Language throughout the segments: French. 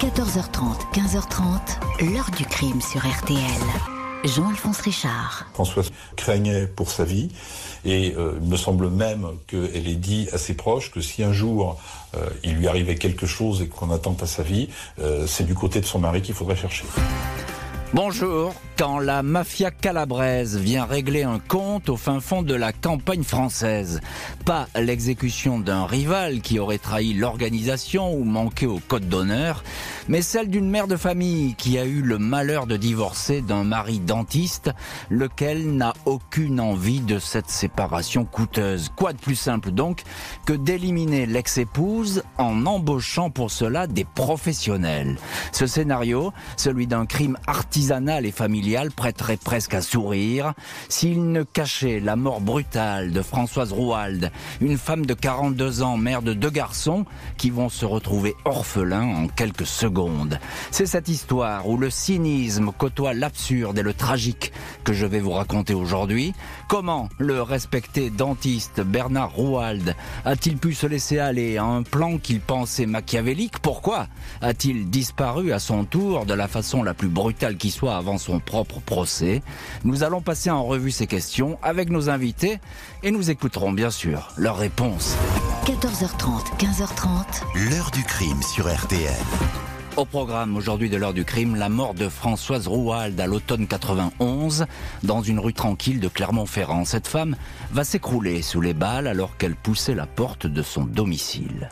14h30, 15h30, l'heure du crime sur RTL. Jean-Alphonse Richard. Françoise craignait pour sa vie et euh, il me semble même qu'elle ait dit à ses proches que si un jour euh, il lui arrivait quelque chose et qu'on attend à sa vie, euh, c'est du côté de son mari qu'il faudrait chercher. Bonjour. Quand la mafia calabraise vient régler un compte au fin fond de la campagne française, pas l'exécution d'un rival qui aurait trahi l'organisation ou manqué au code d'honneur, mais celle d'une mère de famille qui a eu le malheur de divorcer d'un mari dentiste, lequel n'a aucune envie de cette séparation coûteuse. Quoi de plus simple donc que d'éliminer l'ex-épouse en embauchant pour cela des professionnels. Ce scénario, celui d'un crime artisanal et familial, prêterait presque à sourire s'il ne cachait la mort brutale de Françoise Rouald, une femme de 42 ans, mère de deux garçons, qui vont se retrouver orphelins en quelques secondes. C'est cette histoire où le cynisme côtoie l'absurde et le tragique que je vais vous raconter aujourd'hui. Comment le respecté dentiste Bernard Rouald? A-t-il pu se laisser aller à un plan qu'il pensait machiavélique? Pourquoi a-t-il disparu à son tour de la façon la plus brutale qui soit avant son propre procès? Nous allons passer en revue ces questions avec nos invités et nous écouterons bien sûr leurs réponses. 14h30, 15h30. L'heure du crime sur RTL. Au programme aujourd'hui de l'heure du crime, la mort de Françoise Rouald à l'automne 91 dans une rue tranquille de Clermont-Ferrand. Cette femme va s'écrouler sous les balles alors qu'elle poussait la porte de son domicile.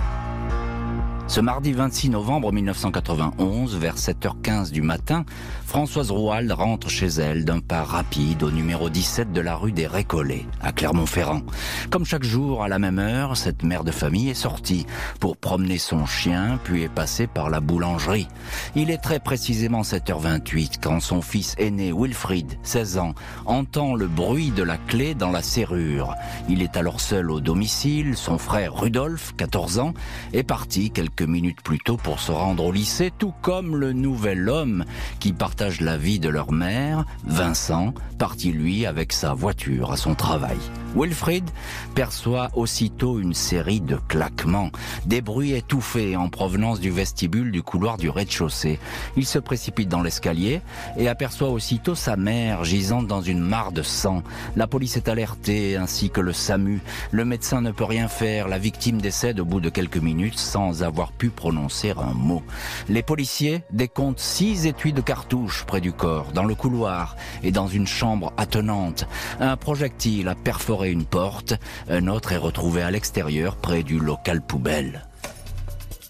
Ce mardi 26 novembre 1991, vers 7h15 du matin, Françoise Rouald rentre chez elle d'un pas rapide au numéro 17 de la rue des Récollets, à Clermont-Ferrand. Comme chaque jour, à la même heure, cette mère de famille est sortie pour promener son chien, puis est passée par la boulangerie. Il est très précisément 7h28 quand son fils aîné Wilfried, 16 ans, entend le bruit de la clé dans la serrure. Il est alors seul au domicile, son frère Rudolf, 14 ans, est parti quelques minutes plus tôt pour se rendre au lycée, tout comme le nouvel homme qui partage la vie de leur mère, Vincent, parti lui avec sa voiture à son travail. Wilfried perçoit aussitôt une série de claquements, des bruits étouffés en provenance du vestibule du couloir du rez-de-chaussée. Il se précipite dans l'escalier et aperçoit aussitôt sa mère gisante dans une mare de sang. La police est alertée ainsi que le SAMU. Le médecin ne peut rien faire. La victime décède au bout de quelques minutes sans avoir pu prononcer un mot. Les policiers décomptent six étuis de cartouches près du corps, dans le couloir et dans une chambre attenante. Un projectile a perforé une porte, un autre est retrouvé à l'extérieur près du local poubelle.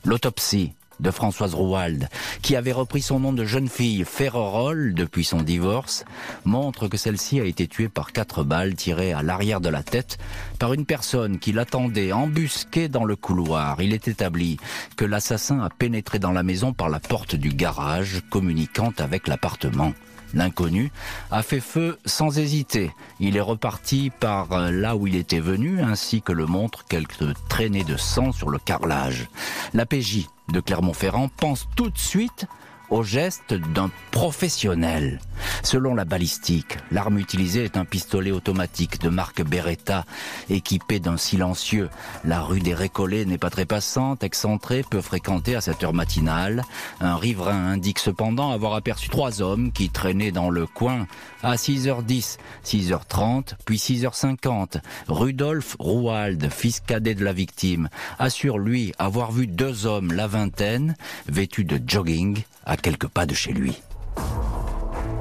L'autopsie de Françoise Rouald, qui avait repris son nom de jeune fille Ferrerolles depuis son divorce, montre que celle-ci a été tuée par quatre balles tirées à l'arrière de la tête par une personne qui l'attendait embusquée dans le couloir. Il est établi que l'assassin a pénétré dans la maison par la porte du garage communiquant avec l'appartement. L'inconnu a fait feu sans hésiter. Il est reparti par là où il était venu, ainsi que le montrent quelques traînées de sang sur le carrelage. La PJ de Clermont-Ferrand pense tout de suite au geste d'un professionnel. Selon la balistique, l'arme utilisée est un pistolet automatique de marque Beretta, équipé d'un silencieux. La rue des Récollets n'est pas très passante, excentrée, peu fréquentée à cette heure matinale. Un riverain indique cependant avoir aperçu trois hommes qui traînaient dans le coin à 6h10, 6h30, puis 6h50. Rudolf Rouald, fils cadet de la victime, assure lui avoir vu deux hommes, la vingtaine, vêtus de jogging, à quelques pas de chez lui.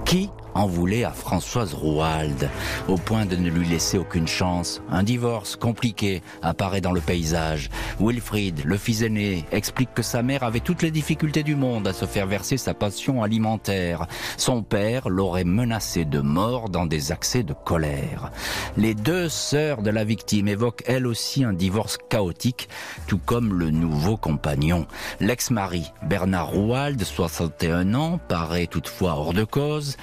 Qui en voulait à Françoise Rouald, au point de ne lui laisser aucune chance. Un divorce compliqué apparaît dans le paysage. Wilfried, le fils aîné, explique que sa mère avait toutes les difficultés du monde à se faire verser sa passion alimentaire. Son père l'aurait menacé de mort dans des accès de colère. Les deux sœurs de la victime évoquent elles aussi un divorce chaotique, tout comme le nouveau compagnon. L'ex-mari, Bernard Rouald, 61 ans, paraît toutefois hors de cause.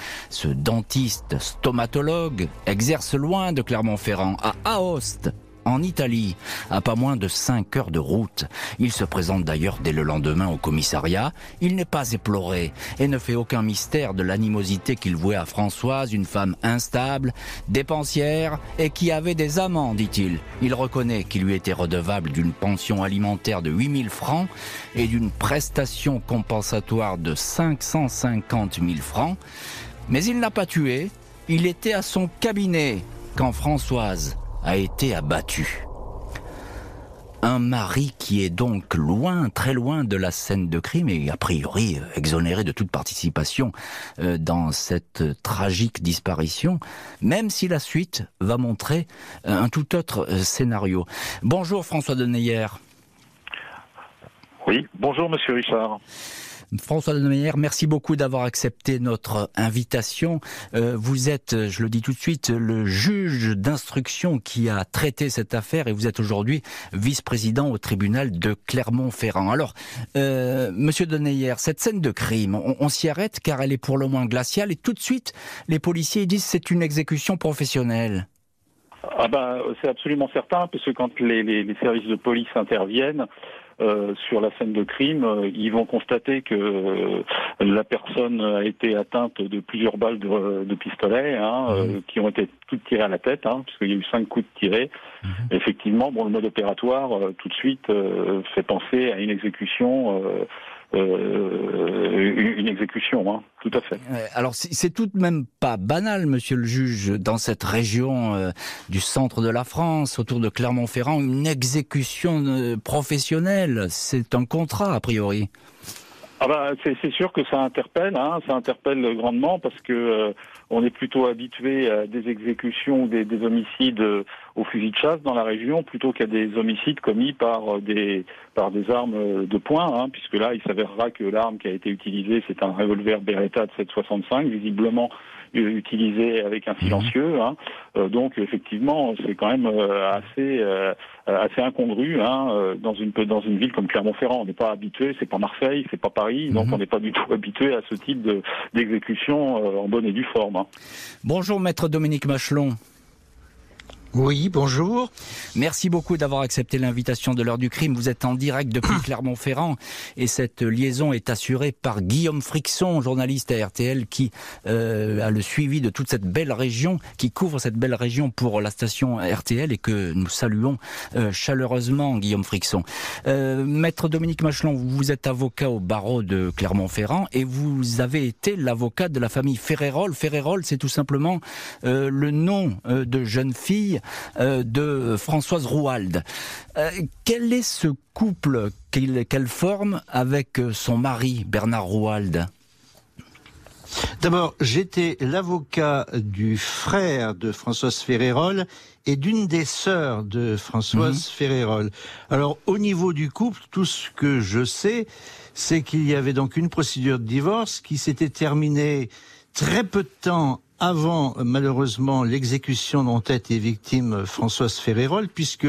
Dentiste stomatologue exerce loin de Clermont-Ferrand, à Aoste, en Italie, à pas moins de 5 heures de route. Il se présente d'ailleurs dès le lendemain au commissariat. Il n'est pas éploré et ne fait aucun mystère de l'animosité qu'il vouait à Françoise, une femme instable, dépensière et qui avait des amants, dit-il. Il reconnaît qu'il lui était redevable d'une pension alimentaire de 8000 francs et d'une prestation compensatoire de 550 000 francs. Mais il n'a pas tué, il était à son cabinet quand Françoise a été abattue. Un mari qui est donc loin, très loin de la scène de crime et a priori exonéré de toute participation euh, dans cette tragique disparition, même si la suite va montrer euh, un tout autre euh, scénario. Bonjour François Deneyer. Oui, bonjour Monsieur Richard. François Demeyer, merci beaucoup d'avoir accepté notre invitation. Euh, vous êtes, je le dis tout de suite, le juge d'instruction qui a traité cette affaire et vous êtes aujourd'hui vice-président au tribunal de Clermont-Ferrand. Alors, euh, Monsieur Deneyer, cette scène de crime, on, s'y arrête car elle est pour le moins glaciale et tout de suite, les policiers disent c'est une exécution professionnelle. Ah ben, c'est absolument certain, parce que quand les services de police interviennent, euh, sur la scène de crime, euh, ils vont constater que euh, la personne a été atteinte de plusieurs balles de, pistolet, hein, mhm. qui ont été toutes tirées à la tête, hein, puisqu'il y a eu cinq coups de tirés. Mhm. Effectivement, bon, le mode opératoire tout de suite fait penser à une exécution euh, une exécution, hein, tout à fait. Alors c'est tout de même pas banal, monsieur le juge, dans cette région euh, du centre de la France, autour de Clermont-Ferrand, une exécution euh, professionnelle, c'est un contrat a priori. Ah bah, c'est sûr que ça interpelle, hein, ça interpelle grandement parce que on est plutôt habitué à des exécutions, des, des homicides euh, au fusil de chasse dans la région, plutôt qu'à des homicides commis par euh, des par des armes euh, de poing, hein, puisque là, il s'avérera que l'arme qui a été utilisée, c'est un revolver Beretta de 7,65, visiblement utilisé avec un mhm. silencieux. Hein. donc effectivement, c'est quand même assez assez incongru hein, dans une dans une ville comme Clermont-Ferrand. On n'est pas habitué, c'est pas Marseille, c'est pas Paris, donc mhm. on n'est pas du tout habitué à ce type d'exécution en bonne et due forme. Bonjour maître Dominique Machelon. Oui, bonjour. Merci beaucoup d'avoir accepté l'invitation de l'heure du crime. Vous êtes en direct depuis Clermont-Ferrand et cette liaison est assurée par Guillaume Frixon, journaliste à RTL qui euh, a le suivi de toute cette belle région, qui couvre cette belle région pour la station RTL et que nous saluons euh, chaleureusement, Guillaume Frixon. Euh, Maître Dominique Machelon, vous êtes avocat au barreau de Clermont-Ferrand et vous avez été l'avocat de la famille Ferrérol. Ferrérol, c'est tout simplement le nom de jeune fille de Françoise Rouald. Euh, quel est ce couple qu'elle forme avec euh, son mari, Bernard Rouald? D'abord, j'étais l'avocat du frère de Françoise Ferrérol et d'une des sœurs de Françoise mhm. Ferrérol. Alors, au niveau du couple, tout ce que je sais, c'est qu'il y avait donc une procédure de divorce qui s'était terminée très peu de temps avant malheureusement l'exécution dont a été victime Françoise Ferrérol, puisque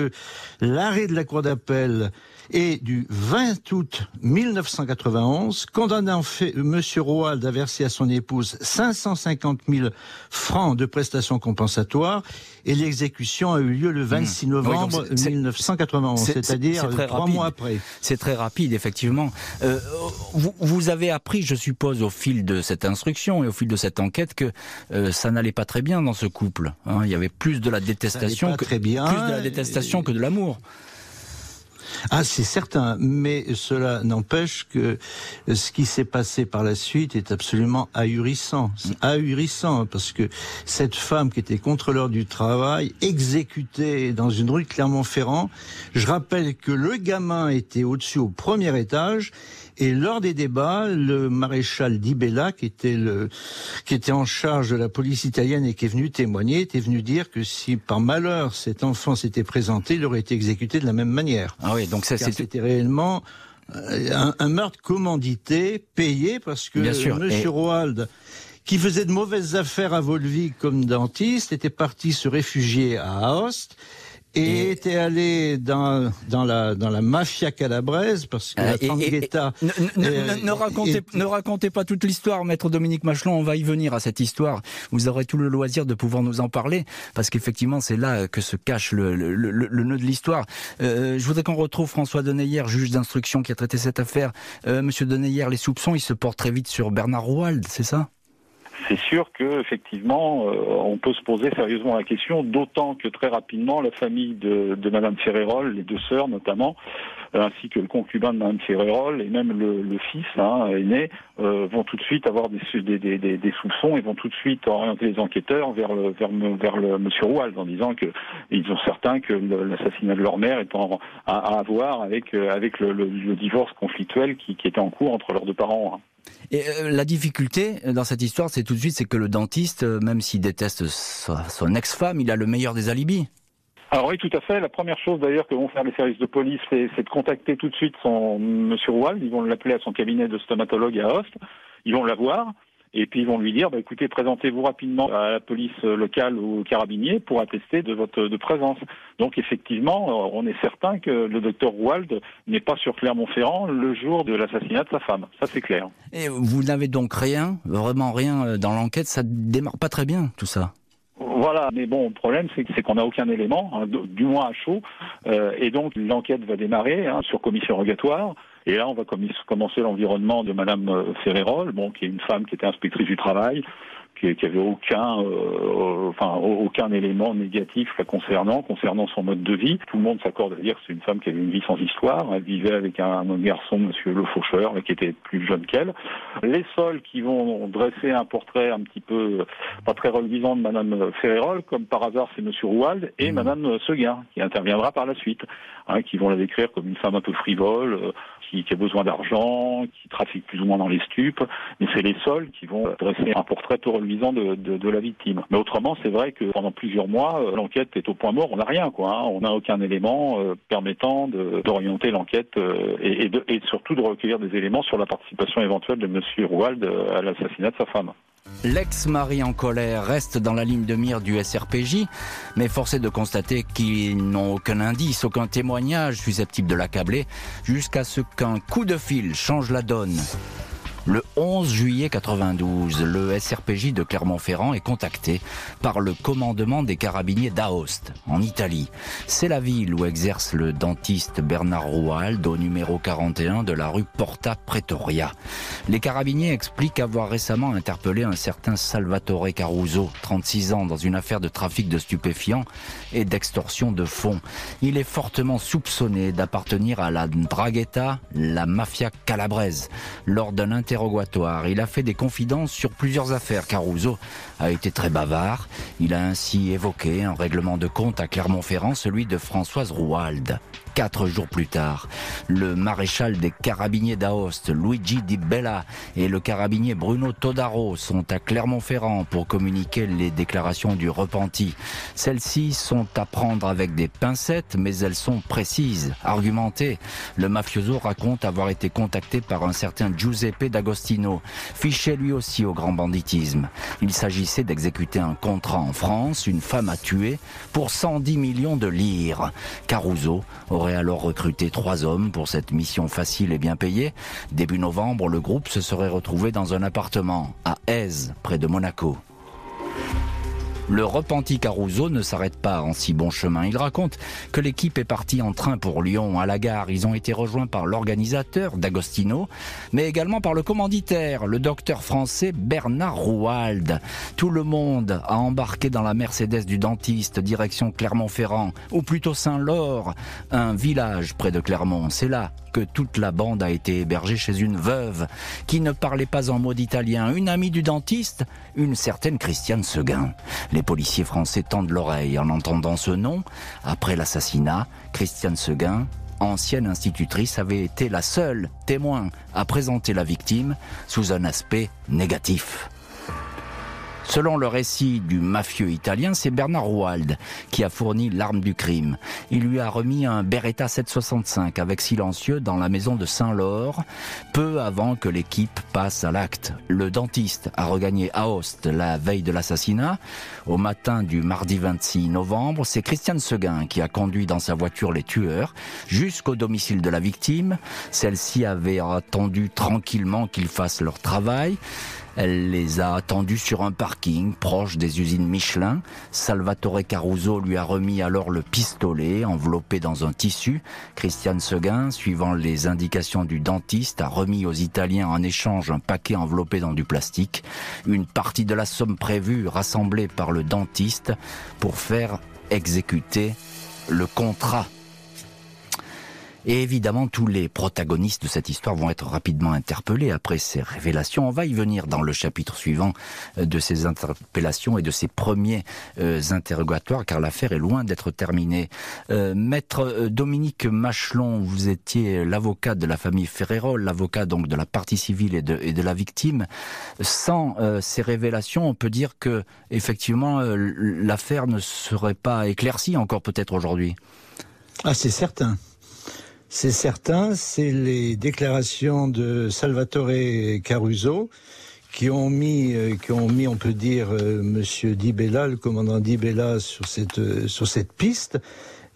l'arrêt de la Cour d'appel et du 20 août 1991, condamnant M. Roald à verser à son épouse 550 000 francs de prestations compensatoires et l'exécution a eu lieu le 26 hmm. novembre 1991, c'est-à-dire trois mois après. C'est très rapide, effectivement. Euh, vous, vous, avez appris, je suppose, au fil de cette instruction et au fil de cette enquête que euh, ça n'allait pas très bien dans ce couple. Hein. Il y avait plus de la détestation que, bien, plus de la détestation que de l'amour. Ah, c'est certain, mais cela n'empêche que ce qui s'est passé par la suite est absolument ahurissant. Ahurissant, parce que cette femme qui était contrôleur du travail, exécutée dans une rue de Clermont-Ferrand, je rappelle que le gamin était au-dessus au premier étage et lors des débats, le maréchal Di Bella, qui était le, qui était en charge de la police italienne et qui est venu témoigner, était venu dire que si par malheur cet enfant s'était présenté, il aurait été exécuté de la même manière. Ah oui, donc ça c'était réellement euh, un, meurtre commandité, payé, parce que Monsieur Roald qui faisait de mauvaises affaires à Volvic comme dentiste, était parti se réfugier à Aoste et, était allé dans, dans, la, dans la mafia calabraise, parce que la Tanguetta... Ne, racontez, ne racontez pas toute l'histoire, maître Dominique Machelon, on va y venir à cette histoire. Vous aurez tout le loisir de pouvoir nous en parler, parce qu'effectivement, c'est là que se cache le, le, le, nœud de l'histoire. Euh, je voudrais qu'on retrouve François Deneyer, juge d'instruction qui a traité cette affaire. Euh, Monsieur Deneyer, les soupçons, ils se portent très vite sur Bernard Rouald, c'est ça? C'est sûr que effectivement, euh, on peut se poser sérieusement la question, d'autant que très rapidement, la famille de, de Madame Ferrérol, les deux sœurs notamment, ainsi que le concubin de Madame Ferrérol et même le, fils hein, aîné, euh, vont tout de suite avoir des, soupçons et vont tout de suite orienter les enquêteurs vers le, vers, Monsieur en disant que ils sont certains que l'assassinat de leur mère est en, à, avoir avec avec le, divorce conflictuel qui, était en cours entre leurs deux parents. Hein. Et euh, la difficulté dans cette histoire, c'est tout de suite, c'est que le dentiste, euh, même s'il déteste son ex-femme, il a le meilleur des alibis. Alors oui, tout à fait. La première chose d'ailleurs que vont faire les services de police, c'est de contacter tout de suite son Monsieur Roual. Ils vont l'appeler à son cabinet de stomatologue à Host. Ils vont la voir. Et puis ils vont lui dire, bah, écoutez, présentez-vous rapidement à la police locale ou au carabinier pour attester de votre de présence. Donc effectivement, euh, on est certain que le docteur Rouald n'est pas sur Clermont-Ferrand le jour de l'assassinat de sa femme. Ça c'est clair. Et vous n'avez donc rien, vraiment rien euh, dans l'enquête. Ça démarre pas très bien tout ça. Voilà, mais bon, le problème, c'est qu'on n'a aucun élément, hein, du moins à chaud, euh, et donc l'enquête va démarrer hein, sur commission rogatoire. Et là, on va commencer l'environnement de Madame euh, Ferrérol, bon, qui est une femme qui était inspectrice du travail, qui, qui avait aucun, euh, enfin aucun élément négatif la concernant, concernant son mode de vie. Tout le monde s'accorde à dire que c'est une femme qui avait une vie sans histoire. Elle vivait avec un, un garçon, Monsieur Le Faucheur, qui était plus jeune qu'elle. Les sols qui vont dresser un portrait un petit peu pas très reluisant de Madame Ferrérol, comme par hasard, c'est Monsieur Rouald et mmh. Madame Seguin, qui interviendra par la suite, hein, qui vont la décrire comme une femme un peu frivole, euh, qui, qui, a besoin d'argent, qui trafique plus ou moins dans les stupes. Mais c'est les sols qui vont dresser un portrait peu de, de, de, la victime. Mais autrement, c'est vrai que pendant plusieurs mois, euh, l'enquête est au point mort. On n'a rien, quoi. Hein. On n'a aucun élément euh, permettant d'orienter l'enquête euh, et, et, et, surtout de recueillir des éléments sur la participation éventuelle de Monsieur Rouald à l'assassinat de sa femme. L'ex-mari en colère reste dans la ligne de mire du SRPJ, mais force est de constater qu'ils n'ont aucun indice, aucun témoignage susceptible de l'accabler, jusqu'à ce qu'un coup de fil change la donne. Le 11 juillet 92, le SRPJ de Clermont-Ferrand est contacté par le commandement des carabiniers d'Aoste, en Italie. C'est la ville où exerce le dentiste Bernard Rouald au numéro 41 de la rue Porta Pretoria. Les carabiniers expliquent avoir récemment interpellé un certain Salvatore Caruso, 36 ans, dans une affaire de trafic de stupéfiants et d'extorsion de fonds. Il est fortement soupçonné d'appartenir à la Draghetta, la mafia calabraise. Lors d'un il a fait des confidences sur plusieurs affaires. Caruso a été très bavard. Il a ainsi évoqué un règlement de compte à Clermont-Ferrand, celui de Françoise Rouald. Quatre jours plus tard, le maréchal des carabiniers d'Aoste, Luigi Di Bella, et le carabinier Bruno Todaro sont à Clermont-Ferrand pour communiquer les déclarations du repenti. Celles-ci sont à prendre avec des pincettes, mais elles sont précises, argumentées. Le mafioso raconte avoir été contacté par un certain Giuseppe D'Agostino, fiché lui aussi au grand banditisme. D'exécuter un contrat en France, une femme à tuer, pour 110 millions de lire. Caruso aurait alors recruté trois hommes pour cette mission facile et bien payée. Début novembre, le groupe se serait retrouvé dans un appartement à Aise, près de Monaco. Le repenti Caruso ne s'arrête pas en si bon chemin. Il raconte que l'équipe est partie en train pour Lyon. À la gare, ils ont été rejoints par l'organisateur, D'Agostino, mais également par le commanditaire, le docteur français Bernard Rouald. Tout le monde a embarqué dans la Mercedes du dentiste, direction Clermont-Ferrand, ou plutôt Saint-Laure, un village près de Clermont. C'est là que toute la bande a été hébergée chez une veuve qui ne parlait pas en mot italien, une amie du dentiste, une certaine Christiane Seguin. Les policiers français tendent l'oreille en entendant ce nom. Après l'assassinat, Christiane Seguin, ancienne institutrice, avait été la seule témoin à présenter la victime sous un aspect négatif. Selon le récit du mafieux italien, c'est Bernard Rouald qui a fourni l'arme du crime. Il lui a remis un Beretta 765 avec silencieux dans la maison de Saint-Laure, peu avant que l'équipe passe à l'acte. Le dentiste a regagné Aoste la veille de l'assassinat. Au matin du mardi 26 novembre, c'est Christiane Seguin qui a conduit dans sa voiture les tueurs jusqu'au domicile de la victime. Celle-ci avait attendu tranquillement qu'ils fassent leur travail. Elle les a attendus sur un parking proche des usines Michelin. Salvatore Caruso lui a remis alors le pistolet enveloppé dans un tissu. Christiane Seguin, suivant les indications du dentiste, a remis aux Italiens en échange un paquet enveloppé dans du plastique. Une partie de la somme prévue rassemblée par le dentiste pour faire exécuter le contrat et évidemment, tous les protagonistes de cette histoire vont être rapidement interpellés après ces révélations. On va y venir dans le chapitre suivant euh, de ces interpellations et de ces premiers euh, interrogatoires, car l'affaire est loin d'être terminée. Euh, Maître Dominique Machelon, vous étiez l'avocat de la famille Ferrero, l'avocat donc de la partie civile et de, la victime. Sans ces révélations, on peut dire que effectivement l'affaire ne serait pas éclaircie encore peut-être aujourd'hui. Ah, c'est certain. C'est certain, c'est les déclarations de Salvatore Caruso qui ont mis, euh, qui ont mis, on peut dire, euh, Monsieur Di Bella, le commandant Di Bella, sur cette euh, sur cette piste.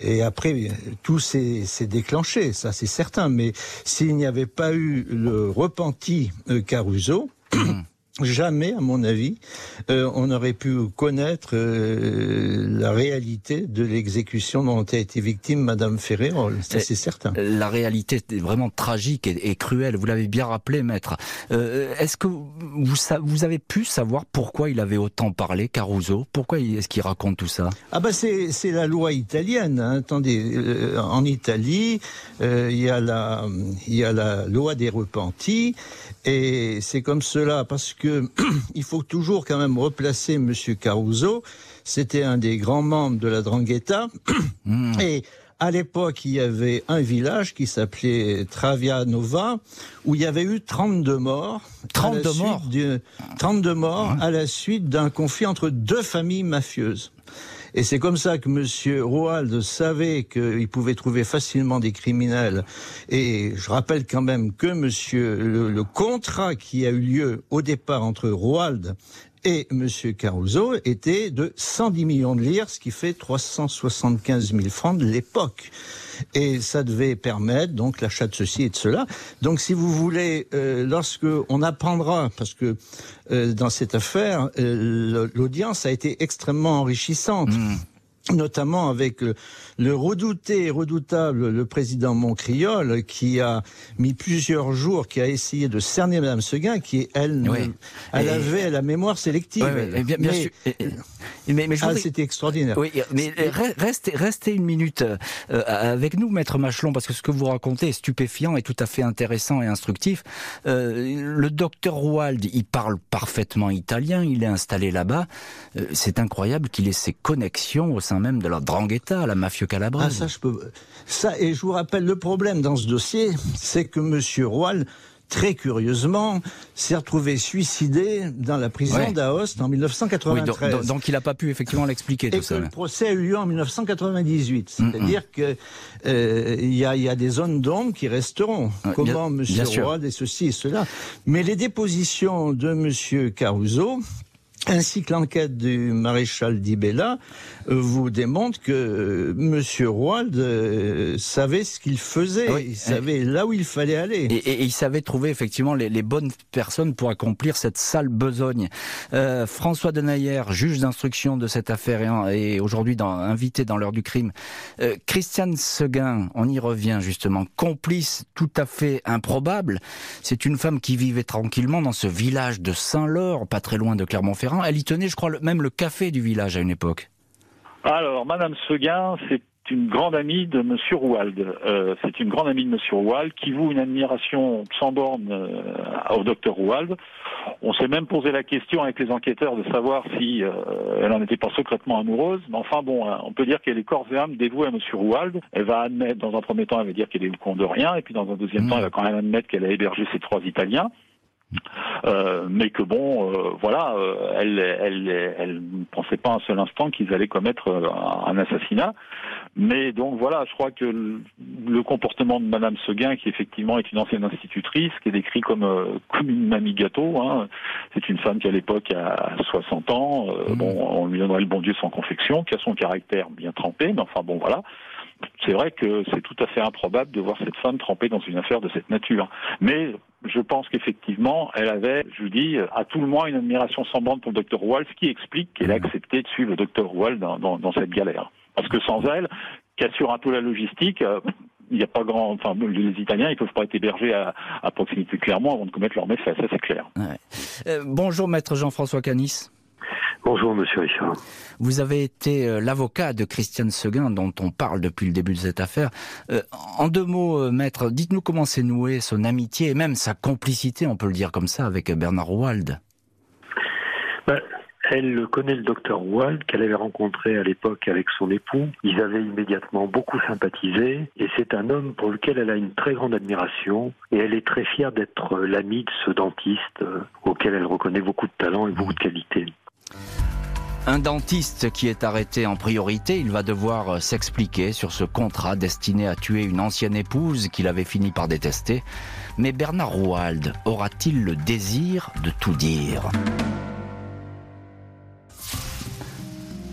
Et après, tout s'est déclenché, ça c'est certain. Mais s'il n'y avait pas eu le repenti Caruso, jamais, à mon avis, euh, on aurait pu connaître euh, la réalité de l'exécution dont a été victime Madame Ferrero. C'est certain. La réalité est vraiment tragique et, cruelle. Vous l'avez bien rappelé, maître. Euh, est-ce que vous, vous avez pu savoir pourquoi il avait autant parlé, Caruso? Pourquoi est-ce qu'il raconte tout ça? Ah bah c'est la loi italienne. Hein. Attendez, en Italie, il y a la y a la loi des repentis et c'est comme cela parce que il faut toujours quand même replacer Monsieur Caruso. C'était un des grands membres de la Drangheta. Et à l'époque, il y avait un village qui s'appelait Travianova, où il y avait eu 32 morts. 32 morts 32 morts à la suite d'un conflit entre deux familles mafieuses. Et c'est comme ça que M. Roald savait qu'il pouvait trouver facilement des criminels. Et je rappelle quand même que Monsieur le, contrat qui a eu lieu au départ entre Roald et M. Caruso était de 110 millions de lire, ce qui fait 375 000 francs de l'époque. Et ça devait permettre donc l'achat de ceci et de cela. Donc si vous voulez, euh, lorsque on apprendra, parce que euh, dans cette affaire, euh, l'audience a été extrêmement enrichissante. Mmh notamment avec le, redouté et redoutable le président Moncriol qui a mis plusieurs jours, qui a essayé de cerner Madame Seguin, qui elle, elle avait la mémoire sélective. bien, mais, sûr. mais, ah, c'était extraordinaire. Oui, mais restez, restez une minute euh, avec nous, maître Machelon, parce que ce que vous racontez est stupéfiant et tout à fait intéressant et instructif. Euh, le docteur Rouald, il parle parfaitement italien, il est installé là-bas. Euh, c'est incroyable qu'il ait ses connexions au sein même de la drangheta, la mafia calabraise. Ah, ça, je peux. Ça, et je vous rappelle, le problème dans ce dossier, c'est que Monsieur Roal très curieusement, s'est retrouvé suicidé dans la prison d'Aoste en 1993. donc, il n'a pas pu effectivement l'expliquer tout ça. le procès a eu lieu en 1998. C'est-à-dire qu'il euh, y, a, des zones d'ombre qui resteront. Comment M. Roal et ceci et cela. Mais les dépositions de M. Caruso, ainsi que l'enquête du maréchal Dibella vous démontre que euh, Monsieur Roald euh, savait ce qu'il faisait, il savait là où il fallait aller. Et, il savait trouver effectivement les, bonnes personnes pour accomplir cette sale besogne. François Denayer, juge d'instruction de cette affaire et, aujourd'hui invité dans l'heure du crime. Christiane Seguin, on y revient justement, complice tout à fait improbable. C'est une femme qui vivait tranquillement dans ce village de Saint-Laure, pas très loin de Clermont-Ferrand. Elle y tenait, je crois, même le café du village à une époque. Alors, Madame Seguin, c'est une grande amie de Monsieur Rouald. Euh, c'est une grande amie de Monsieur Rouald qui voue une admiration sans borne euh, au docteur Rouald. On s'est même posé la question avec les enquêteurs de savoir si euh, elle en était pas secrètement amoureuse. Mais enfin bon, hein, on peut dire qu'elle est corps et âme dévouée à Monsieur Rouald. Elle va admettre, dans un premier temps, elle va dire qu'elle est au compte de rien, et puis dans un deuxième mmh. temps, elle va quand même admettre qu'elle a hébergé ces trois Italiens. Euh, mais que bon, euh, voilà, euh, elle, elle, elle ne pensait pas un seul instant qu'ils allaient commettre un assassinat. Mais donc voilà, je crois que le, comportement de Madame Seguin, qui effectivement est une ancienne institutrice, qui est décrit comme comme une mamie gâteau, hein, c'est une femme qui à l'époque a 60 ans, mmh. bon, on lui donnerait le bon Dieu sans confection, qui a son caractère bien trempé, mais enfin bon voilà c'est vrai que c'est tout à fait improbable de voir cette femme trempée dans une affaire de cette nature. Mais je pense qu'effectivement, elle avait, je vous dis, à tout le moins une admiration semblante pour le docteur Wall, ce qui explique qu'elle a mmh. accepté de suivre le docteur Wall dans, dans, cette galère. Parce que sans elle, qui assure un peu la logistique, euh, il n'y a pas grand, enfin, les Italiens, ils peuvent pas être hébergés à, à proximité clairement avant de commettre leurs méfaits, ça c'est clair. Euh, bonjour, maître Jean-François Canis. Bonjour, monsieur Richard. Vous avez été euh, l'avocat de Christiane Seguin, dont on parle depuis le début de cette affaire. Euh, en deux mots, euh, maître, dites-nous comment s'est nouée son amitié et même sa complicité, on peut le dire comme ça, avec Bernard Wald. Ben, elle connaît le docteur Wald qu'elle avait rencontré à l'époque avec son époux. Ils avaient immédiatement beaucoup sympathisé et c'est un homme pour lequel elle a une très grande admiration et elle est très fière d'être l'amie de ce dentiste auquel elle reconnaît beaucoup de talent et beaucoup de qualité. Un dentiste qui est arrêté en priorité, il va devoir euh, s'expliquer sur ce contrat destiné à tuer une ancienne épouse qu'il avait fini par détester. Mais Bernard Rouald aura-t-il le désir de tout dire?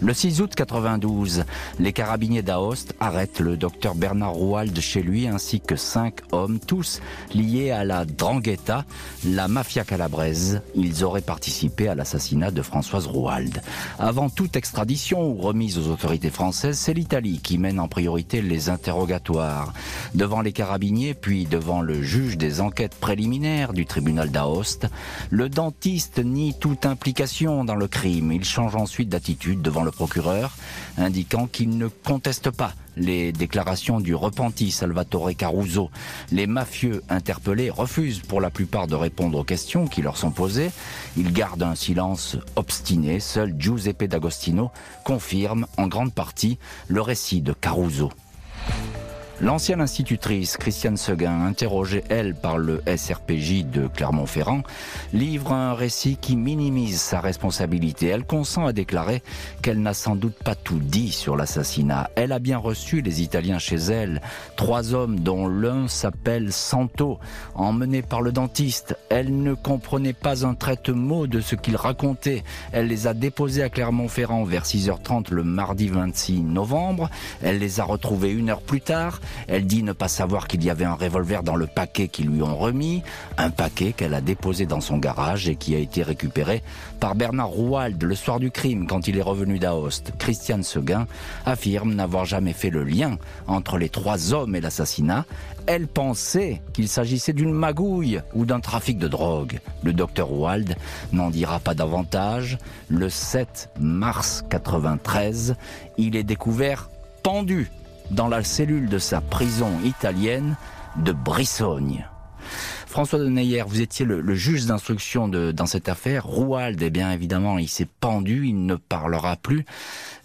Le 6 août 92, les carabiniers d'Aoste arrêtent le docteur Bernard Rouald chez lui ainsi que cinq hommes, tous liés à la Drangheta, la mafia calabraise. Ils auraient participé à l'assassinat de Françoise Rouald. Avant toute extradition ou remise aux autorités françaises, c'est l'Italie qui mène en priorité les interrogatoires. Devant les carabiniers, puis devant le juge des enquêtes préliminaires du tribunal d'Aoste, le dentiste nie toute implication dans le crime. Il change ensuite d'attitude devant le procureur, indiquant qu'il ne conteste pas les déclarations du repenti Salvatore Caruso. Les mafieux interpellés refusent pour la plupart de répondre aux questions qui leur sont posées. Ils gardent un silence obstiné. Seul Giuseppe D'Agostino confirme en grande partie le récit de Caruso. L'ancienne institutrice Christiane Seguin, interrogée elle par le SRPJ de Clermont-Ferrand, livre un récit qui minimise sa responsabilité. Elle consent à déclarer qu'elle n'a sans doute pas tout dit sur l'assassinat. Elle a bien reçu les Italiens chez elle, trois hommes dont l'un s'appelle Santo, emmené par le dentiste. Elle ne comprenait pas un traite mot de ce qu'il racontait. Elle les a déposés à Clermont-Ferrand vers 6h30 le mardi 26 novembre. Elle les a retrouvés une heure plus tard. Elle dit ne pas savoir qu'il y avait un revolver dans le paquet qu'ils lui ont remis, un paquet qu'elle a déposé dans son garage et qui a été récupéré par Bernard Rouald le soir du crime quand il est revenu d'Aoste. Christiane Seguin affirme n'avoir jamais fait le lien entre les trois hommes et l'assassinat. Elle pensait qu'il s'agissait d'une magouille ou d'un trafic de drogue. Le docteur Wald n'en dira pas davantage. Le 7 mars 93, il est découvert pendu dans la cellule de sa prison italienne de Brissogne. François de Neyer, vous étiez le, juge d'instruction dans cette affaire. Rouald, eh bien évidemment, il s'est pendu, il ne parlera plus.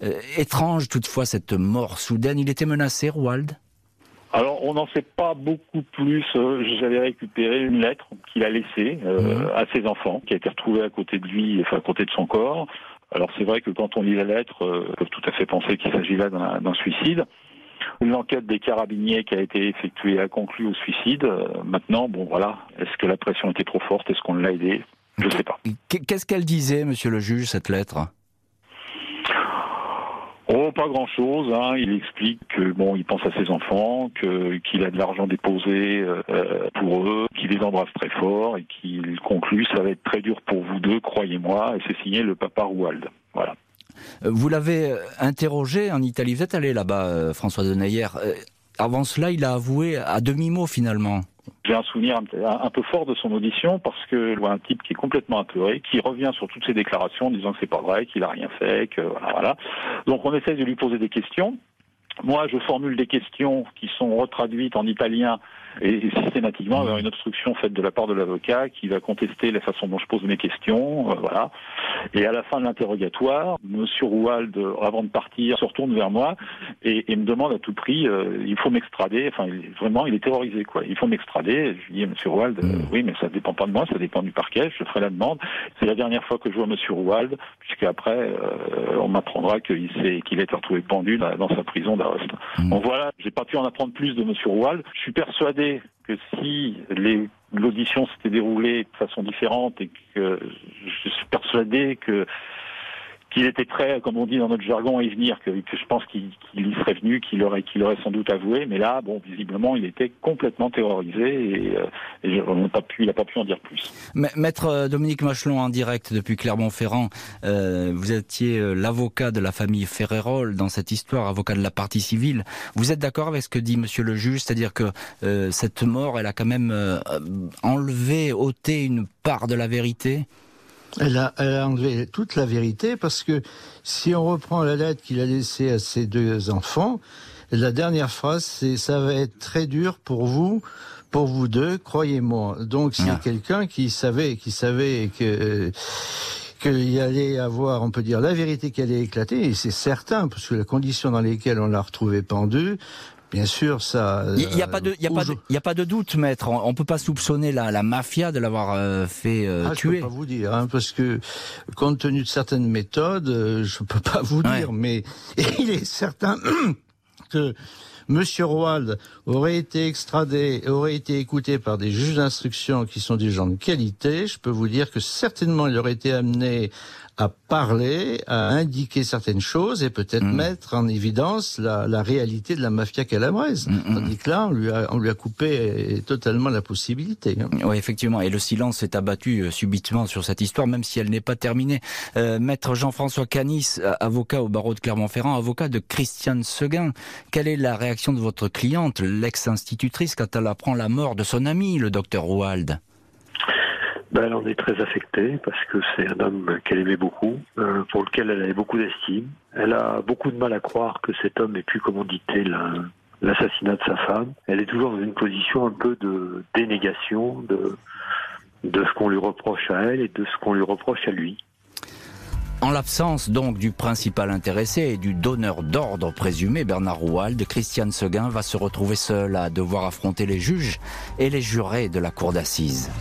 Euh, étrange toutefois cette mort soudaine. Il était menacé, Rouald? Alors, on n'en sait pas beaucoup plus. Euh, j'avais récupéré une lettre qu'il a laissée euh, mhm. à ses enfants, qui a été retrouvée à côté de lui, enfin à côté de son corps. Alors, c'est vrai que quand on lit la lettre, on peut tout à fait penser qu'il s'agit là d'un suicide. L'enquête des carabiniers qui a été effectuée a conclu au suicide. Euh, maintenant, bon voilà, est-ce que la pression était trop forte? Est-ce qu'on l'a aidé? Je ne sais pas. Qu'est-ce qu'elle disait, monsieur le juge, cette lettre? Oh, pas grand-chose. Hein. Il explique que bon, il pense à ses enfants, que qu'il a de l'argent déposé euh, pour eux, qu'il les embrasse très fort et qu'il conclut ça va être très dur pour vous deux, croyez-moi. Et c'est signé le papa Rouald. Voilà. Vous l'avez euh, interrogé en Italie. Vous êtes allé là-bas, euh, François de Neyer. Euh, avant cela, il a avoué à demi-mot finalement. J'ai un souvenir un, peu fort de son audition parce que je vois un type qui est complètement apeuré, qui revient sur toutes ses déclarations en disant que c'est pas vrai, qu'il a rien fait, que voilà, voilà. Donc on essaie de lui poser des questions. moi, je formule des questions qui sont retraduites en italien et systématiquement avoir une obstruction faite de la part de l'avocat qui va contester la façon dont je pose mes questions, euh, voilà. Et à la fin de l'interrogatoire, Monsieur Rouald, avant de partir, se retourne vers moi et, me demande à tout prix, euh, il faut m'extrader. Enfin, vraiment, il est terrorisé, quoi. Il faut m'extrader. Je lui dis, Monsieur Rouald, euh, oui, mais ça dépend pas de moi, ça dépend du parquet. Je ferai la demande. C'est la dernière fois que je vois Monsieur Rouald, puisqu'après, on m'apprendra qu'il s'est, qu'il a été retrouvé pendu dans sa prison d'Aoste. Mmh. Donc voilà, j'ai pas pu en apprendre plus de Monsieur Rouald. Je suis persuadé que si l'audition s'était déroulée de façon différente et que je suis persuadé que qu'il était prêt, comme on dit dans notre jargon, à y venir, que, je pense qu'il y serait venu, qu'il aurait, qu'il aurait sans doute avoué, mais là, bon, visiblement, il était complètement terrorisé et, euh, et pas pu, il n'a pas pu en dire plus. Maître euh, Dominique Machelon, en direct depuis Clermont-Ferrand, euh, vous étiez euh, l'avocat de la famille Ferrérol dans cette histoire, avocat de la partie civile. Vous êtes d'accord avec ce que dit Monsieur le juge, c'est-à-dire que cette mort, elle a quand même enlevé, ôté une part de la vérité? Elle a, elle a, enlevé toute la vérité parce que si on reprend la lettre qu'il a laissée à ses deux enfants, la dernière phrase c'est ça va être très dur pour vous, pour vous deux, croyez-moi. Donc c'est ah. quelqu'un qui savait, qui savait que qu'il y allait avoir, on peut dire, la vérité qui allait éclater, et c'est certain, parce que la condition dans lesquelles on l'a retrouvé pendu, Bien sûr, ça. Il n'y a, pas de, y a pas de, y a pas de doute, maître. On, ne peut pas soupçonner la, la mafia de l'avoir euh, fait euh, ah, tuer. Je peux pas vous dire, hein, parce que compte tenu de certaines méthodes, euh, je peux pas vous dire, mais il est certain que Monsieur Roald aurait été extradé, aurait été écouté par des juges d'instruction qui sont des gens de qualité. Je peux vous dire que certainement il aurait été amené à parler, à indiquer certaines choses et peut-être mm. mettre en évidence la, la, réalité de la mafia calabraise. Mm, mm. Tandis que là, on lui a, on lui a coupé totalement la possibilité. Hein. Oui, effectivement. Et le silence s'est abattu euh, subitement sur cette histoire, même si elle n'est pas terminée. Euh, Maître Jean-François Canis, avocat au barreau de Clermont-Ferrand, avocat de Christiane Seguin. Quelle est la réaction de votre cliente, l'ex-institutrice, quand elle apprend la mort de son ami, le docteur Rouald? Ben, elle en est très affectée parce que c'est un homme qu'elle aimait beaucoup, euh, pour lequel elle avait beaucoup d'estime. Elle a beaucoup de mal à croire que cet homme ait pu commanditer l'assassinat de sa femme. Elle est toujours dans une position un peu de dénégation de, de ce qu'on lui reproche à elle et de ce qu'on lui reproche à lui. En l'absence donc du principal intéressé et du donneur d'ordre présumé, Bernard Rouald, Christiane Seguin va se retrouver seule à devoir affronter les juges et les jurés de la cour d'assises.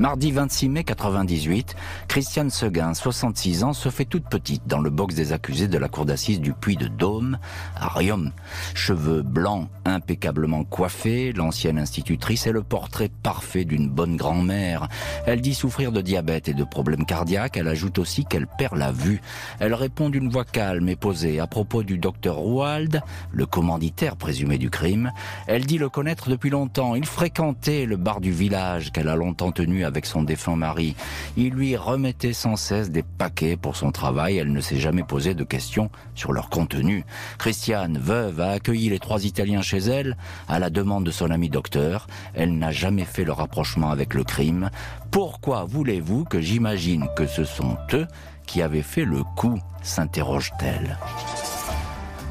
Mardi 26 mai 98, Christiane Seguin, 66 ans, se fait toute petite dans le box des accusés de la cour d'assises du Puy de Dôme, à Riom. Cheveux blancs impeccablement coiffés, l'ancienne institutrice est le portrait parfait d'une bonne grand-mère. Elle dit souffrir de diabète et de problèmes cardiaques. Elle ajoute aussi qu'elle perd la vue. Elle répond d'une voix calme et posée à propos du docteur Rouald, le commanditaire présumé du crime. Elle dit le connaître depuis longtemps. Il fréquentait le bar du village qu'elle a longtemps tenu avec son défunt mari. Il lui remettait sans cesse des paquets pour son travail. Elle ne s'est jamais posé de questions sur leur contenu. Christiane, veuve, a accueilli les trois Italiens chez elle à la demande de son ami docteur. Elle n'a jamais fait le rapprochement avec le crime. Pourquoi voulez-vous que j'imagine que ce sont eux qui avaient fait le coup s'interroge-t-elle.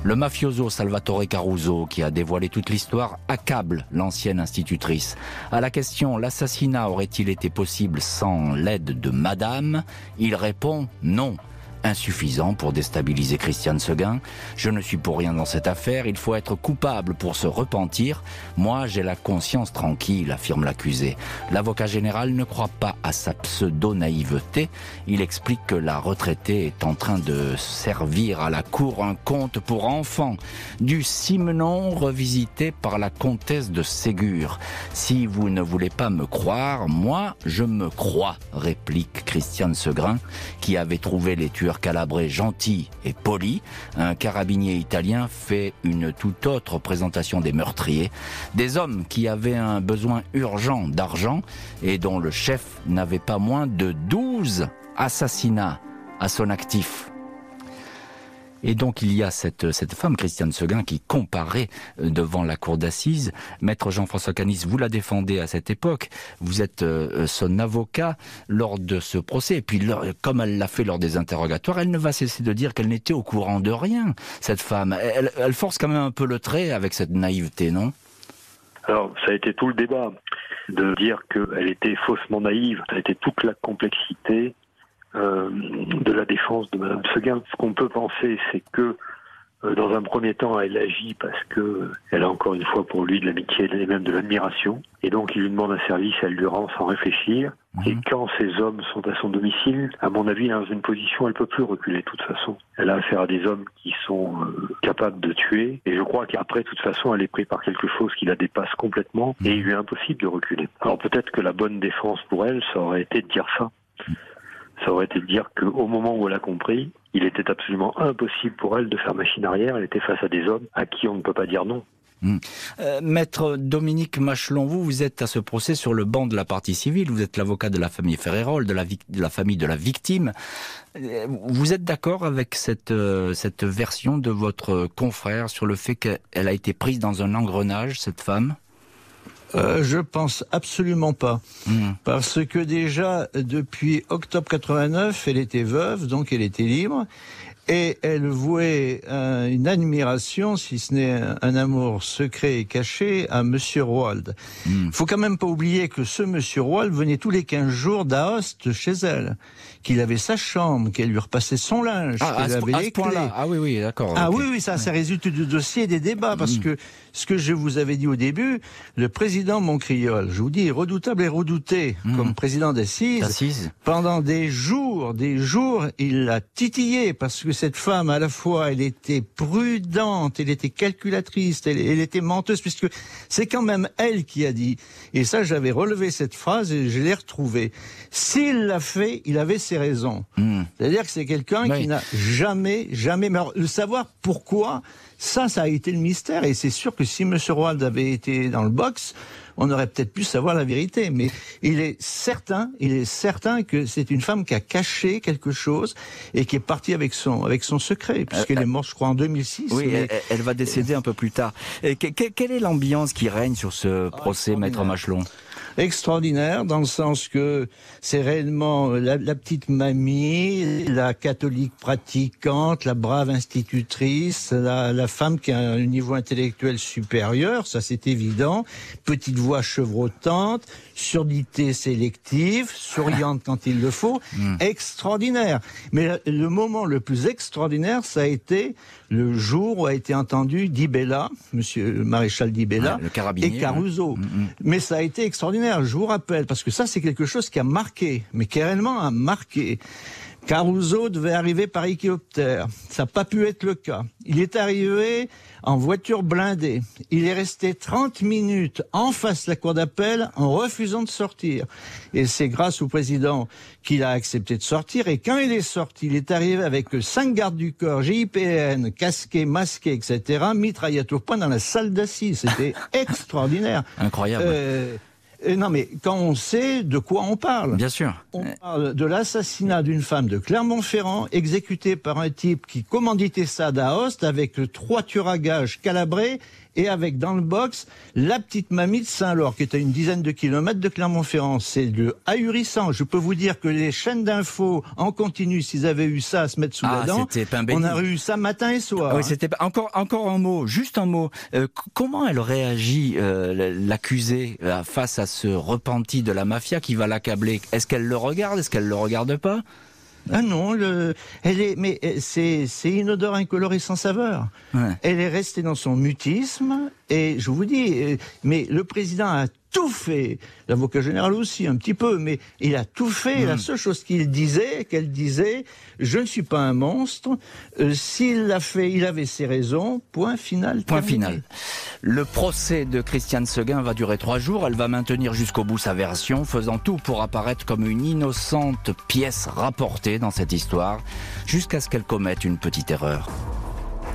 Le mafioso Salvatore Caruso, qui a dévoilé toute l'histoire, accable l'ancienne institutrice. À la question l'assassinat aurait-il été possible sans l'aide de madame? Il répond non insuffisant pour déstabiliser Christiane Seguin. Je ne suis pour rien dans cette affaire, il faut être coupable pour se repentir. Moi, j'ai la conscience tranquille, affirme l'accusé. L'avocat général ne croit pas à sa pseudo-naïveté. Il explique que la retraitée est en train de servir à la cour un conte pour enfants, du Simenon revisité par la comtesse de Ségur. Si vous ne voulez pas me croire, moi, je me crois, réplique Christiane Seguin, qui avait trouvé les tueurs calabré gentil et poli, un carabinier italien fait une toute autre présentation des meurtriers, des hommes qui avaient un besoin urgent d'argent et dont le chef n'avait pas moins de 12 assassinats à son actif. Et donc il y a cette, cette femme, Christiane Seguin, qui comparait euh, devant la cour d'assises. Maître Jean-François Canis, vous la défendez à cette époque. Vous êtes euh, son avocat lors de ce procès. Et puis, comme elle l'a fait lors des interrogatoires, elle ne va cesser de dire qu'elle n'était au courant de rien, cette femme. Elle, elle force quand même un peu le trait avec cette naïveté, non? Alors, ça a été tout le débat de dire qu'elle était faussement naïve. Ça a été toute la complexité euh, de la défense de Madame Seguin. Ce qu'on peut penser, c'est que euh, dans un premier temps, elle agit parce que elle a encore une fois pour lui de l'amitié et même de l'admiration. Et donc, il lui demande un service, elle lui rend sans réfléchir. Mhm. Et quand ces hommes sont à son domicile, à mon avis, dans une position, elle peut plus reculer de toute façon. Elle a affaire à des hommes qui sont euh, capables de tuer. Et je crois qu'après, de toute façon, elle est prise par quelque chose qui la dépasse complètement. Et il lui est impossible de reculer. Alors peut-être que la bonne défense pour elle, ça aurait été de dire ça ça aurait été de dire qu'au moment où elle a compris, il était absolument impossible pour elle de faire machine arrière. Elle était face à des hommes à qui on ne peut pas dire non. Hmm. Euh, Maître Dominique Machelon, vous, vous êtes à ce procès sur le banc de la partie civile, vous êtes l'avocat de la famille Ferrérol, de la, famille de la victime. Euh, vous êtes d'accord avec euh, cette version de votre confrère sur le fait qu'elle a été prise dans un engrenage, cette femme? Euh, je pense absolument pas. Hmm. Parce que déjà, depuis octobre 89, elle était veuve, donc elle était libre. Et elle vouait euh, une admiration, si ce n'est un amour secret et caché, à Monsieur Roald. Il hmm. faut quand même pas oublier que ce Monsieur Roald venait tous les 15 jours d'Aoste chez elle, qu'il avait sa chambre, qu'elle lui repassait son linge, ah, qu'elle avait les clés. Ah oui, oui, d'accord. Ah oui, oui, ça, ça résulte du dossier des débats, parce hmm. que ce que je vous avais dit au début, le président Moncriol, je vous dis, redoutable et redouté hmm. comme président d'Assise, pendant des jours, des jours, il l'a titillé, parce que cette femme, à la fois, elle était prudente, elle était calculatrice, elle, était menteuse, puisque c'est quand même elle qui a dit, et ça j'avais relevé cette phrase et je l'ai retrouvée, s'il l'a fait, il avait ses raisons. Hmm. C'est-à-dire que c'est quelqu'un qui n'a jamais, jamais, mais le savoir pourquoi, ça, ça a été le mystère, et c'est sûr que si M. Roald avait été dans le box, on aurait peut-être pu savoir la vérité. Mais il est certain, il est certain que c'est une femme qui a caché quelque chose et qui est partie avec son, avec son secret, puisqu'elle euh, est morte, je crois, en 2006. Oui, elle, va décéder un peu plus tard. quelle est l'ambiance qui règne sur ce procès, Maître Machelon? Extraordinaire dans le sens que c'est réellement la, petite mamie, la catholique pratiquante, la brave institutrice, la, la, femme qui a un niveau intellectuel supérieur, ça c'est évident, petite voix chevrotante, surdité sélective, souriante quand il le faut, hmm. extraordinaire. Mais le moment le plus extraordinaire, ça a été le jour où a été entendu Dibella, monsieur le maréchal Dibella, et Caruso. Hmm, hmm. Mais ça a été extraordinaire, je vous rappelle, parce que ça c'est quelque chose qui a marqué, mais qui réellement a marqué. Caruso devait arriver par hélicoptère. Ça n'a pas pu être le cas. Il est arrivé en voiture blindée. Il est resté 30 minutes en face de la cour d'appel en refusant de sortir. Et c'est grâce au président qu'il a accepté de sortir. Et quand il est sorti, il est arrivé avec cinq gardes du corps, GIPN, casqués, masqués, etc., mitraillette au point dans la salle d'assises. C'était extraordinaire. Incroyable. Euh, euh, non, mais quand on sait de quoi on parle. Bien sûr. On parle de l'assassinat d'une femme de Clermont-Ferrand, exécutée par un type qui commanditait ça d'Aoste avec trois tueurs à gages calabrés et avec dans le box la petite mamie de Saint-Laure qui est à une dizaine de kilomètres de Clermont-Ferrand. C'est le ahurissant. Je peux vous dire que les chaînes d'infos en continu, s'ils avaient eu ça à se mettre sous la ah, dent, on a eu ça matin et soir. Oui, c'était encore encore un mot, juste un mot. Euh, comment elle réagit euh, l'accusée euh, face à ce repenti de la mafia qui va l'accabler? Est-ce qu'elle le regarde? Est-ce qu'elle le regarde pas? Ah non, le, elle est, mais euh, c'est, c'est inodore, incolore et sans saveur. Elle est restée dans son mutisme et je vous dis, euh, mais le président a tout fait. L'avocat général aussi, un petit peu, mais il a tout fait. La hmm. seule chose qu'il disait, qu'elle disait, je ne suis pas un monstre. Euh, s'il l'a fait, il avait ses raisons. Point final. Point final. Le procès de Christiane Seguin va durer trois jours. Elle va maintenir jusqu'au bout sa version, faisant tout pour apparaître comme une innocente pièce rapportée dans cette histoire, jusqu'à ce qu'elle commette une petite erreur.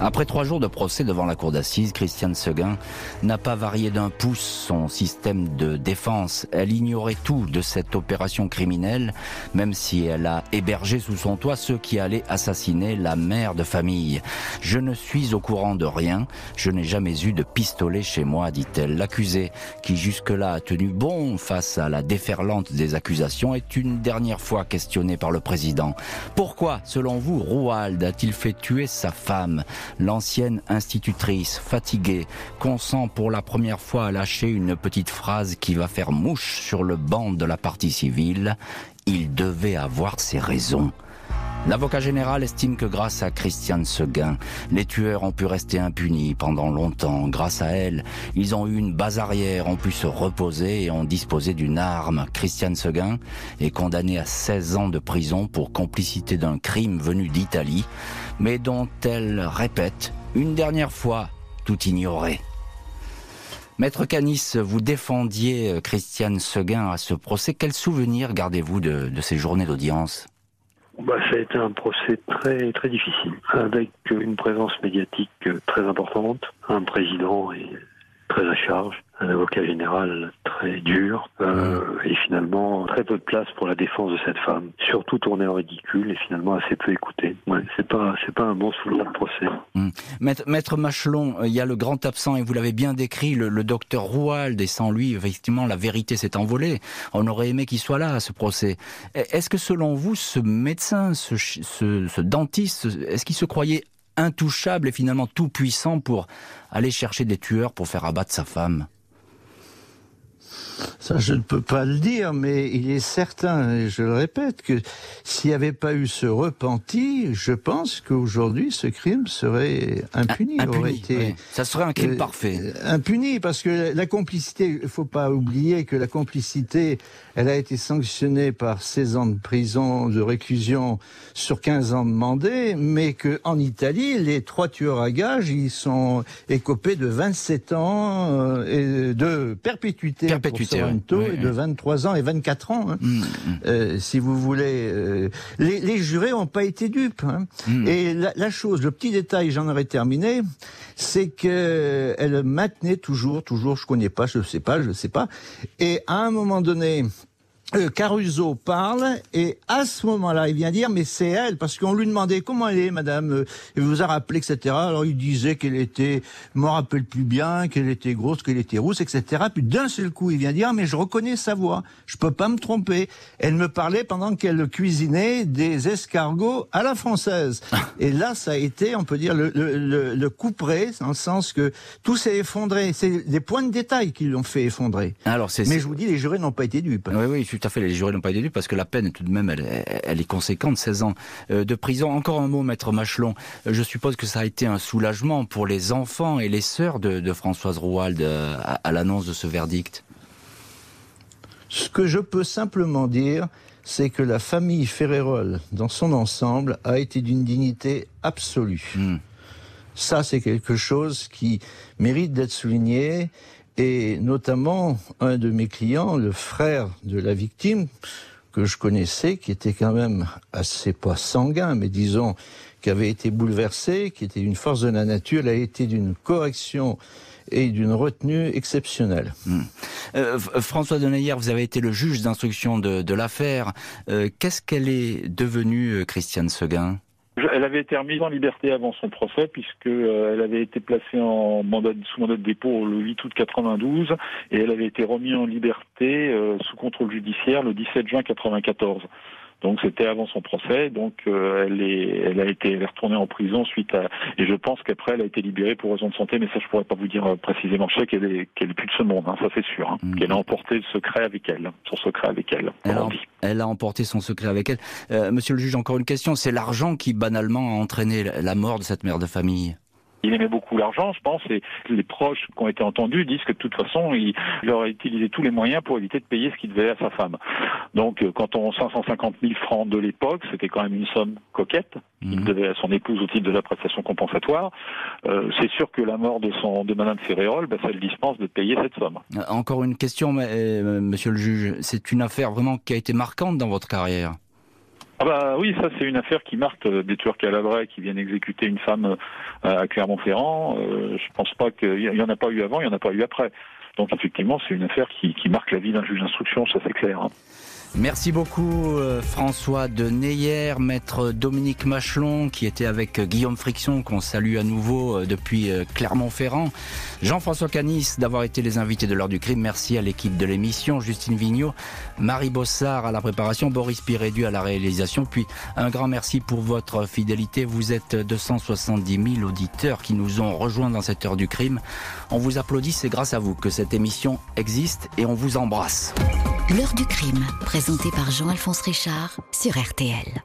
Après trois jours de procès devant la cour d'assises, Christiane Seguin n'a pas varié d'un pouce son système de défense. Elle ignorait tout de cette opération criminelle, même si elle a hébergé sous son toit ceux qui allaient assassiner la mère de famille. Je ne suis au courant de rien, je n'ai jamais eu de pistolet chez moi, dit-elle. L'accusé, qui jusque-là a tenu bon face à la déferlante des accusations, est une dernière fois questionné par le président. Pourquoi, selon vous, Rouald a-t-il fait tuer sa femme? L'ancienne institutrice, fatiguée, consent pour la première fois à lâcher une petite phrase qui va faire mouche sur le banc de la partie civile. Il devait avoir ses raisons. L'avocat général estime que grâce à Christiane Seguin, les tueurs ont pu rester impunis pendant longtemps. Grâce à elle, ils ont eu une base arrière, ont pu se reposer et ont disposé d'une arme. Christiane Seguin est condamnée à 16 ans de prison pour complicité d'un crime venu d'Italie, mais dont elle répète une dernière fois tout ignorer. Maître Canis, vous défendiez Christiane Seguin à ce procès. Quel souvenir gardez-vous de, de ces journées d'audience? Bah, ça a été un procès très très difficile, avec une présence médiatique très importante, un président très à charge, un avocat général très dur euh, et finalement très peu de place pour la défense de cette femme, surtout tournée en ridicule et finalement assez peu écoutée. Ouais, c'est pas c'est pas un bon souvenir de procès. Mmh. Maître, Machelon, euh, il y a le grand absent et vous l'avez bien décrit, le, docteur Rouald et sans lui effectivement la vérité s'est envolée. On aurait aimé qu'il soit là à ce procès. Est-ce que selon vous ce médecin, ce, ce, ce dentiste, est-ce qu'il se croyait intouchable et finalement tout puissant pour aller chercher des tueurs pour faire abattre sa femme ça, je ne peux pas le dire, mais il est certain, et je le répète, que s'il n'y avait pas eu ce repenti, je pense qu'aujourd'hui, ce crime serait impuni. aurait été, Ça serait un crime euh, parfait. Impuni, parce que la complicité, il faut pas oublier que la complicité, elle a été sanctionnée par 16 ans de prison, de réclusion sur 15 ans demandés, mais que en Italie, les trois tueurs à gages, ils sont écopés de 27 ans euh, et de perpétuité. perpétuité Sorrento oui, de 23 ans et 24 ans. Hein. Mm, mm. Euh, si vous voulez, euh, les, les, jurés n'ont pas été dupes. Hein. Mm. Et la, la, chose, le petit détail, j'en aurais terminé, c'est que elle maintenait toujours, toujours, je connais pas, je sais pas, je sais pas. Et à un moment donné, Caruso parle et à ce moment-là, il vient dire mais c'est elle parce qu'on lui demandait comment elle est, Madame. Euh, il vous a rappelé, etc. Alors il disait qu'elle était, je me rappelle plus bien, qu'elle était grosse, qu'elle était rousse, etc. Puis d'un seul coup, il vient dire mais je reconnais sa voix, je peux pas me tromper. Elle me parlait pendant qu'elle cuisinait des escargots à la française. et là, ça a été, on peut dire, le, le, le, coup près, dans le sens que tout s'est effondré. C'est des points de détail qui l'ont fait effondrer. Alors c'est. Mais je vous dis, les jurés n'ont pas été dupes. Oui, oui, tout à fait, les jurés n'ont pas été parce que la peine, tout de même, elle, est conséquente, 16 ans euh, de prison. Encore un mot, maître Machelon. Je suppose que ça a été un soulagement pour les enfants et les sœurs de, Françoise Rouald euh, à, l'annonce de ce verdict. Ce que je peux simplement dire, c'est que la famille Ferrérol, dans son ensemble, a été d'une dignité absolue. Hmm. Ça, c'est quelque chose qui mérite d'être souligné et notamment un de mes clients, le frère de la victime, que je connaissais, qui était quand même assez pas sanguin, mais disons, qui avait été bouleversé, qui était une force de la nature, a été d'une correction et d'une retenue exceptionnelle. Hmm. Euh, François Denayer, vous avez été le juge d'instruction de, l'affaire. Euh, Qu'est-ce qu'elle est devenue, euh, Christiane Seguin? Elle avait été remise en liberté avant son procès puisque euh, elle avait été placée en mandat, sous mandat de dépôt le 8 août 92 et elle avait été remise en liberté euh, sous contrôle judiciaire le 17 juin 94. Donc c'était avant son procès, donc euh, elle, est, elle a été retournée en prison suite à et je pense qu'après elle a été libérée pour raison de santé, mais ça je pourrais pas vous dire euh, précisément. Je sais qu'elle est qu'elle est plus de ce monde, hein, ça c'est sûr, hein, mm. qu'elle a emporté le secret avec elle, son secret avec elle. Elle a, emporté son secret avec elle. Euh, monsieur le juge, encore une question, c'est l'argent qui banalement a entraîné la mort de cette mère de famille. Il aimait beaucoup l'argent, je pense, et les proches qui ont été entendus disent que de toute façon, il, aurait utilisé tous les moyens pour éviter de payer ce qu'il devait à sa femme. Donc, euh, quand on 550 000 francs de l'époque, c'était quand même une somme coquette qu'il mhm. devait à son épouse au titre de la prestation compensatoire. Euh, c'est sûr que la mort de son de Madame Ferrérol, ben, ça le dispense de payer cette somme. Euh, encore une question, Monsieur le juge, c'est une affaire vraiment qui a été marquante dans votre carrière. Ah bah oui, ça c'est une affaire qui marque des tueurs calabrais qui viennent exécuter une femme à Clermont-Ferrand. je pense pas qu'il y en a pas eu avant, il y en a pas eu après. Donc effectivement, c'est une affaire qui, marque la vie d'un juge d'instruction, ça c'est clair. Merci beaucoup euh, François de Neyer, maître Dominique Machelon qui était avec euh, Guillaume Friction qu'on salue à nouveau euh, depuis Clermont-Ferrand, Jean-François Canis d'avoir été les invités de l'heure du crime, merci à l'équipe de l'émission, Justine Vignot, Marie Bossard à la préparation, Boris Pirédu à la réalisation, puis un grand merci pour votre fidélité, vous êtes 270 000 auditeurs qui nous ont rejoints dans cette heure du crime, on vous applaudit, c'est grâce à vous que cette émission existe et on vous embrasse. L'heure du crime, présentée par Jean-Alphonse Richard sur RTL.